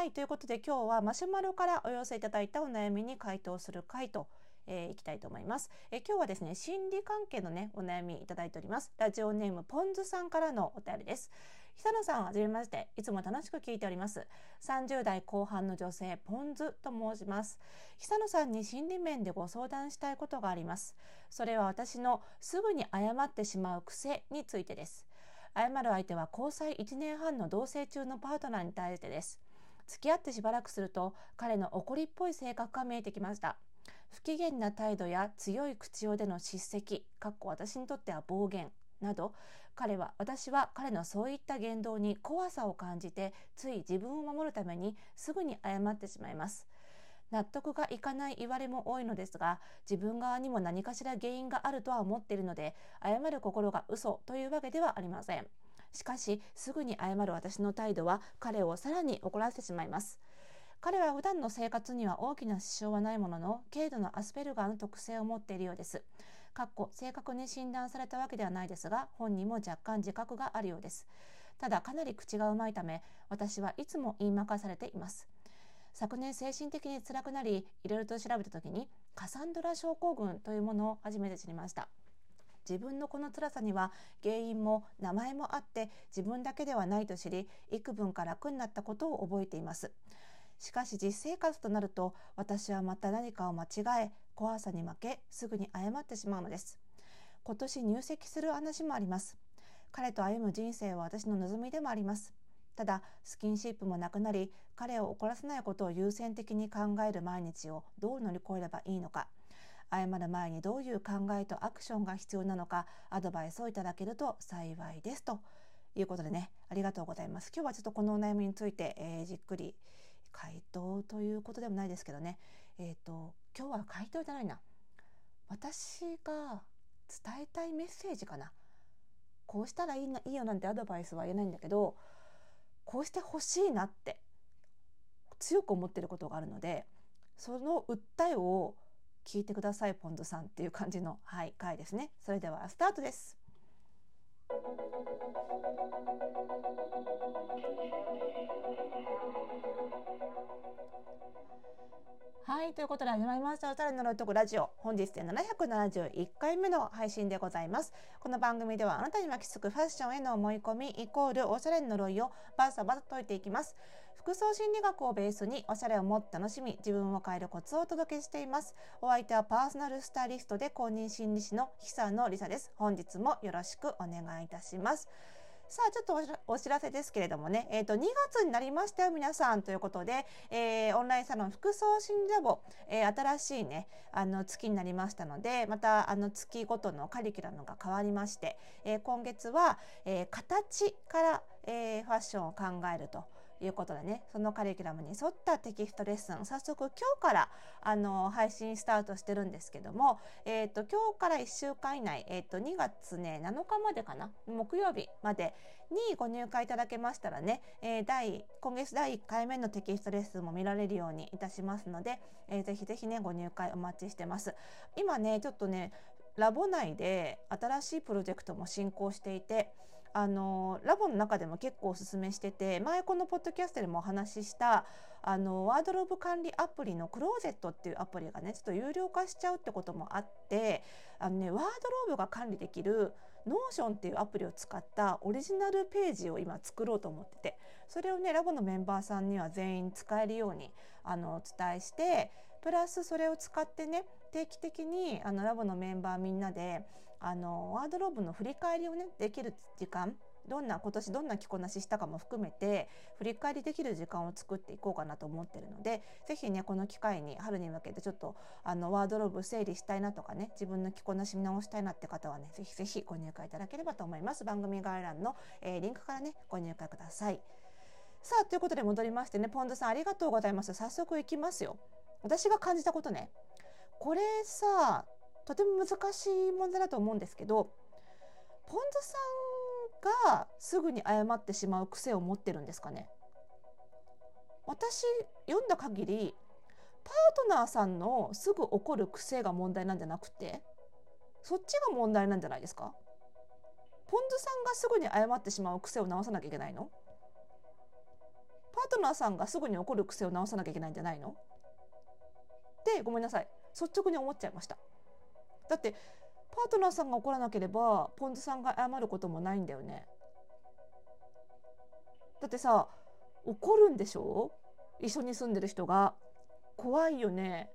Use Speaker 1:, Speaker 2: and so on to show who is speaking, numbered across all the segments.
Speaker 1: はいということで今日はマシュマロからお寄せいただいたお悩みに回答する回とえー、いきたいと思います、えー、今日はですね心理関係のねお悩みいただいております。ラジオネームポンズさんからのお便りです。久野さんはじめまして。いつも楽しく聞いております。30代後半の女性ポンズと申します。久野さんに心理面でご相談したいことがあります。それは私のすぐに謝ってしまう癖についてです。謝る相手は交際1年半の同棲中のパートナーに対してです。付き合ってしばらくすると彼の怒りっぽい性格が見えてきました。不機嫌な態度や強い口調での叱責かっこ私にとっては暴言など彼は私は彼のそういった言動に怖さを感じてつい自分を守るためにすぐに謝ってしまいます。納得がいかない言われも多いのですが自分側にも何かしら原因があるとは思っているので謝る心が嘘というわけではありません。しかしすぐに謝る私の態度は彼をさらに怒らせてしまいます彼は普段の生活には大きな支障はないものの軽度のアスペルガーの特性を持っているようです。かっこ正確に診断されたわけではないですが本人も若干自覚があるようです。ただかなり口がうまいため私はいつも言いまかされています。昨年精神的に辛くなりいろいろと調べた時にカサンドラ症候群というものを初めて知りました。自分のこの辛さには原因も名前もあって自分だけではないと知り幾分か楽になったことを覚えています。しかし実生活となると私はまた何かを間違え怖さに負けすぐに謝ってしまうのです。今年入籍する話もあります。彼と歩む人生は私の望みでもあります。ただスキンシップもなくなり彼を怒らせないことを優先的に考える毎日をどう乗り越えればいいのか。謝る前にどういう考えとアクションが必要なのかアドバイスをいただけると幸いです。ということでねありがとうございます。今日はちょっとこのお悩みについて、えー、じっくり回答ということでもないですけどね。えっ、ー、と今日は回答じゃないな。私が伝えたいメッセージかな。こうしたらいいないいよなんてアドバイスは言えないんだけどこうしてほしいなって強く思ってることがあるのでその訴えを聞いてくださいポンドさんっていう感じの、はい、回ですねそれではスタートです。はい、ということで始まりました。おしゃれのロイトクラジオ。本日で771回目の配信でございます。この番組ではあなたに巻きつくファッションへの思い込みイコールおしゃれの呪いをバサバサ解いていきます。服装心理学をベースにおしゃれをもっと楽しみ、自分を変えるコツをお届けしています。お相手はパーソナルスタイリストで公認心理師の久野里沙です。本日もよろしくお願いいたします。さあちょっとお知らせですけれどもね、えー、と2月になりましたよ皆さんということで、えー、オンラインサロン服装心理ラボ、えー、新しいねあの月になりましたのでまたあの月ごとのカリキュラムが変わりまして、えー、今月は、えー、形から、えー、ファッションを考えると。いうことでね。そのカリキュラムに沿ったテキストレッスン。早速今日からあの配信スタートしてるんですけども、えーと、今日から1週間以内、えーと、2月ね7日までかな？木曜日までにご入会いただけましたらね、えー、第今月第1回目のテキストレッスンも見られるようにいたしますので、えー、ぜひぜひねご入会お待ちしてます。今ねちょっとねラボ内で新しいプロジェクトも進行していてあのラボの中でも結構おすすめしてて前このポッドキャストでもお話ししたあのワードローブ管理アプリのクローゼットっていうアプリがねちょっと有料化しちゃうってこともあってあのねワードローブが管理できる Notionっていうアプリを使ったオリジナルページを今作ろうと思っててそれをねラボのメンバーさんには全員使えるようにあのお伝えしてプラスそれを使ってね定期的にあのラボのメンバーみんなであのワードローブの振り返りをねできる時間どんな今年どんな着こなししたかも含めて振り返りできる時間を作っていこうかなと思ってるので是非ねこの機会に春に向けてちょっとあのワードローブ整理したいなとかね自分の着こなし見直したいなって方はね是非是非ご入会いただければと思います。番組概要欄の、えー、リンクからねご入会ください。さあということで戻りましてねポンドさんありがとうございます。早速いきますよ。私が感じたことねこれさとても難しい問題だと思うんですけどポンズさんがすぐに謝ってしまう癖を持ってるんですかね。私読んだ限りパートナーさんのすぐ怒る癖が問題なんじゃなくてそっちが問題なんじゃないですか。ポンズさんがすぐに謝ってしまう癖を直さなきゃいけないの。パートナーさんがすぐに怒る癖を直さなきゃいけないんじゃないの。ってごめんなさい。率直に思っちゃいました。だってパートナーさんが怒らなければポンズさんが謝ることもないんだよね。だってさ怒るんでしょ？一緒に住んでる人が。怖いよね。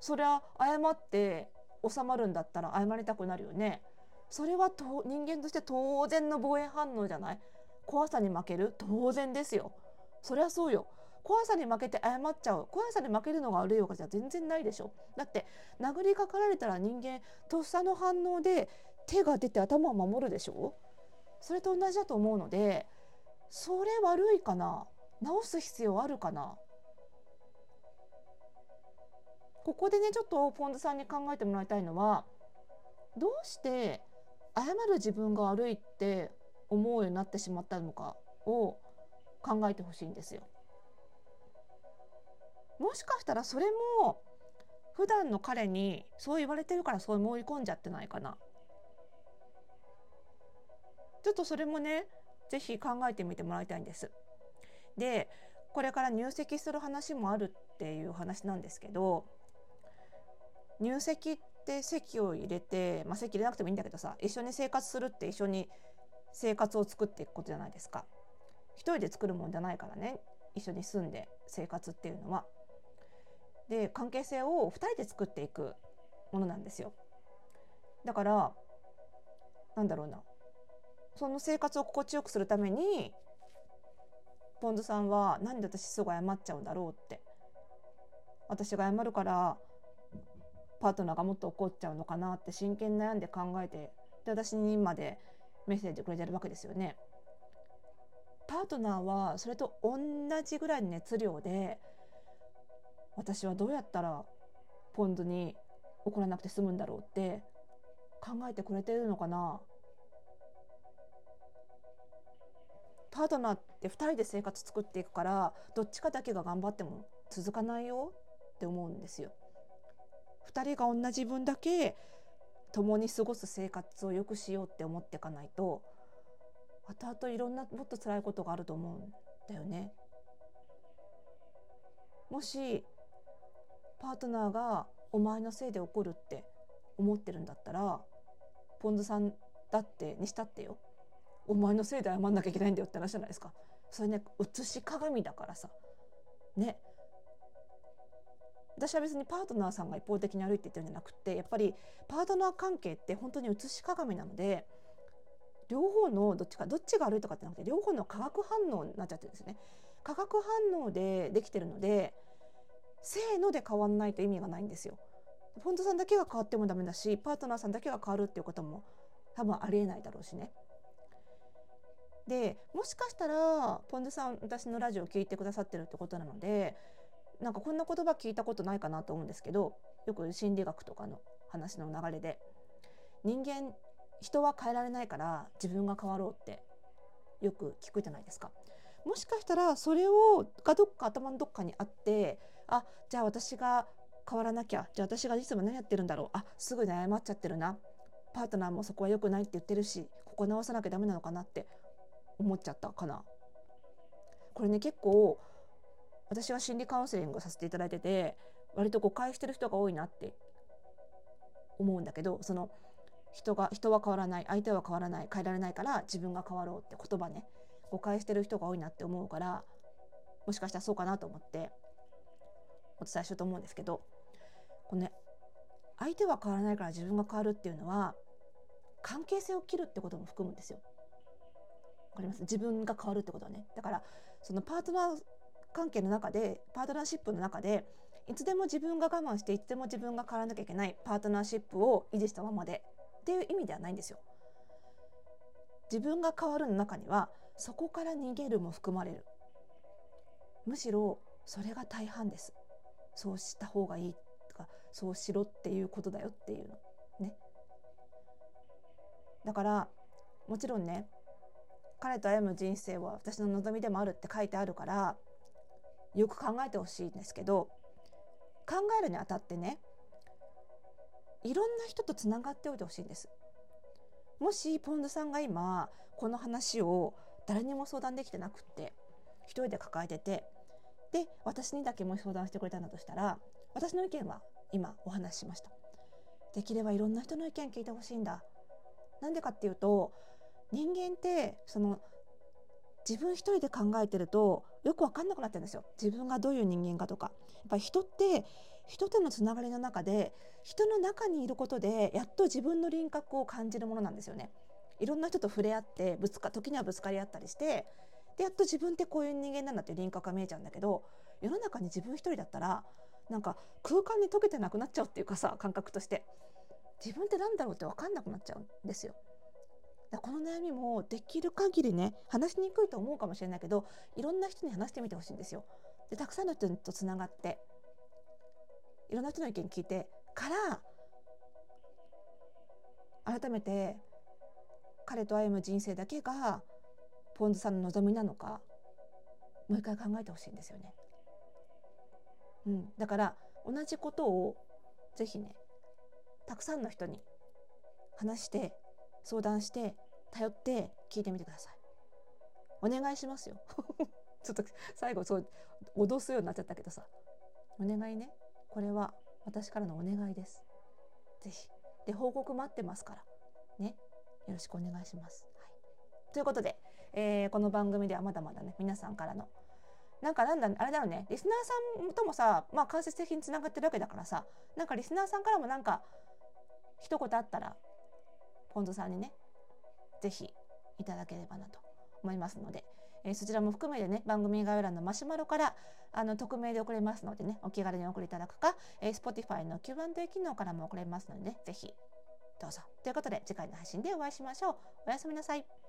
Speaker 1: そりゃ謝って収まるんだったら謝りたくなるよね。それはと人間として当然の防衛反応じゃない？怖さに負ける？当然ですよ。そりゃそうよ。怖さに負けて謝っちゃう。怖さに負けるのが悪いわけじゃ全然ないでしょ。だって殴りかかられたら人間とっさの反応で手が出て頭を守るでしょ。それと同じだと思うのでそれ悪いかな。直す必要あるかな。ここでねちょっとポンズさんに考えてもらいたいのはどうして謝る自分が悪いって思うようになってしまったのかを考えてほしいんですよ。もしかしたらそれも普段の彼にそう言われてるからそう思い込んじゃってないかな。ちょっとそれもね是非考えてみてもらいたいんです。でこれから入籍する話もあるっていう話なんですけど入籍って籍を入れて、まあ、籍入れなくてもいいんだけどさ一緒に生活するって一緒に生活を作っていくことじゃないですか。一人で作るもんじゃないからね一緒に住んで生活っていうのは。で関係性を2人で作っていくものなんですよ。だからなんだろうなその生活を心地よくするためにポンズさんはなんで私すぐ謝っちゃうんだろうって私が謝るからパートナーがもっと怒っちゃうのかなって真剣に悩んで考えてで私にまでメッセージくれてるわけですよね。パートナーはそれと同じぐらいの熱量で私はどうやったらポンズに怒らなくて済むんだろうって考えてくれてるのかなパートナーって2人で生活作っていくからどっちかだけが頑張っても続かないよって思うんですよ。2人が同じ分だけ共に過ごす生活を良くしようって思っていかないと後々いろんなもっと辛いことがあると思うんだよね。もしパートナーがお前のせいで怒るって思ってるんだったらポンズさんだってにしたってよ。お前のせいで謝んなきゃいけないんだよって話じゃないですか。それね写し鏡だからさ。ね。私は別にパートナーさんが一方的に悪いて言ってるんじゃなくてやっぱりパートナー関係って本当に写し鏡なので両方のどっちかどっちが悪いとかってなくて両方の化学反応になっちゃってるんですね。化学反応でできてるのでせーので変わんないと意味がないんですよ。ポンズさんだけが変わってもダメだしパートナーさんだけが変わるっていうことも多分ありえないだろうしね。でもしかしたらポンズさん私のラジオを聞いてくださってるってことなのでなんかこんな言葉聞いたことないかなと思うんですけどよく心理学とかの話の流れで。人間人は変えられないから自分が変わろうってよく聞くじゃないですか。もしかしたらそれをがどっか頭のどっかにあってあじゃあ私が変わらなきゃじゃあ私がいつも何やってるんだろうあすぐに謝っちゃってるなパートナーもそこは良くないって言ってるしここ直さなきゃダメなのかなって思っちゃったかな。これね結構私は心理カウンセリングさせていただいてて割と誤解してる人が多いなって思うんだけどその人が人は変わらない相手は変わらない変えられないから自分が変わろうって言葉ね誤解してる人が多いなって思うからもしかしたらそうかなと思ってお伝えしようと思うんですけどこのね相手は変わらないから自分が変わるっていうのは関係性を切るってことも含むんですよ。わかります？自分が変わるってことはね。だからそのパートナー関係の中でパートナーシップの中でいつでも自分が我慢していつでも自分が変わらなきゃいけないパートナーシップを維持したままでっていう意味ではないんですよ。自分が変わるの中にはそこから逃げるも含まれる。むしろそれが大半です。そうした方がいいとかそうしろっていうことだよっていうの。ね。だからもちろんね彼と歩む人生は私の望みでもあるって書いてあるからよく考えてほしいんですけど考えるにあたってねいろんな人とつながっておいてほしいんです。もしポンドさんが今この話を誰にも相談できてなくって一人で抱えててで私にだけもし相談してくれたんだとしたら私の意見は今お話ししました。できればいろんな人の意見聞いてほしいんだ。なんでかっていうと人間ってその自分一人で考えてるとよく分かんなくなってるんですよ。自分がどういう人間かとか。やっぱり人って人とのつながりの中で人の中にいることでやっと自分の輪郭を感じるものなんですよね。いろんな人と触れ合ってぶつか時にはぶつかり合ったりしてでやっと自分ってこういう人間なんだっていう輪郭が見えちゃうんだけど世の中に自分一人だったらなんか空間に溶けてなくなっちゃうっていうかさ感覚として自分って何だろうって分かんなくなっちゃうんですよ。だこの悩みもできる限りね話しにくいと思うかもしれないけどいろんな人に話してみてほしいんですよ。でたくさんの人とつながっていろんな人の意見聞いてから改めて彼と歩む人生だけがポンズさんの望みなのかもう一回考えてほしいんですよね。うん、だから同じことをぜひねたくさんの人に話して相談して頼って聞いてみてください。お願いしますよ。ちょっと最後そう脅すようになっちゃったけどさお願いねこれは私からのお願いです。ぜひで報告待ってますからねよろしくお願いします。はい、ということで、えー、この番組ではまだまだね皆さんからのなんかなんだあれだよねリスナーさんともさまあ間接的につながってるわけだからさなんかリスナーさんからもなんか一言あったらポンズさんにね是非いただければなと思いますので、えー、そちらも含めてね番組概要欄のマシュマロからあの匿名で送れますのでねお気軽にお送りいただくか、えー、Spotify の Q&A 機能からも送れますのでね是非どうぞ。ということで次回の配信でお会いしましょう。おやすみなさい。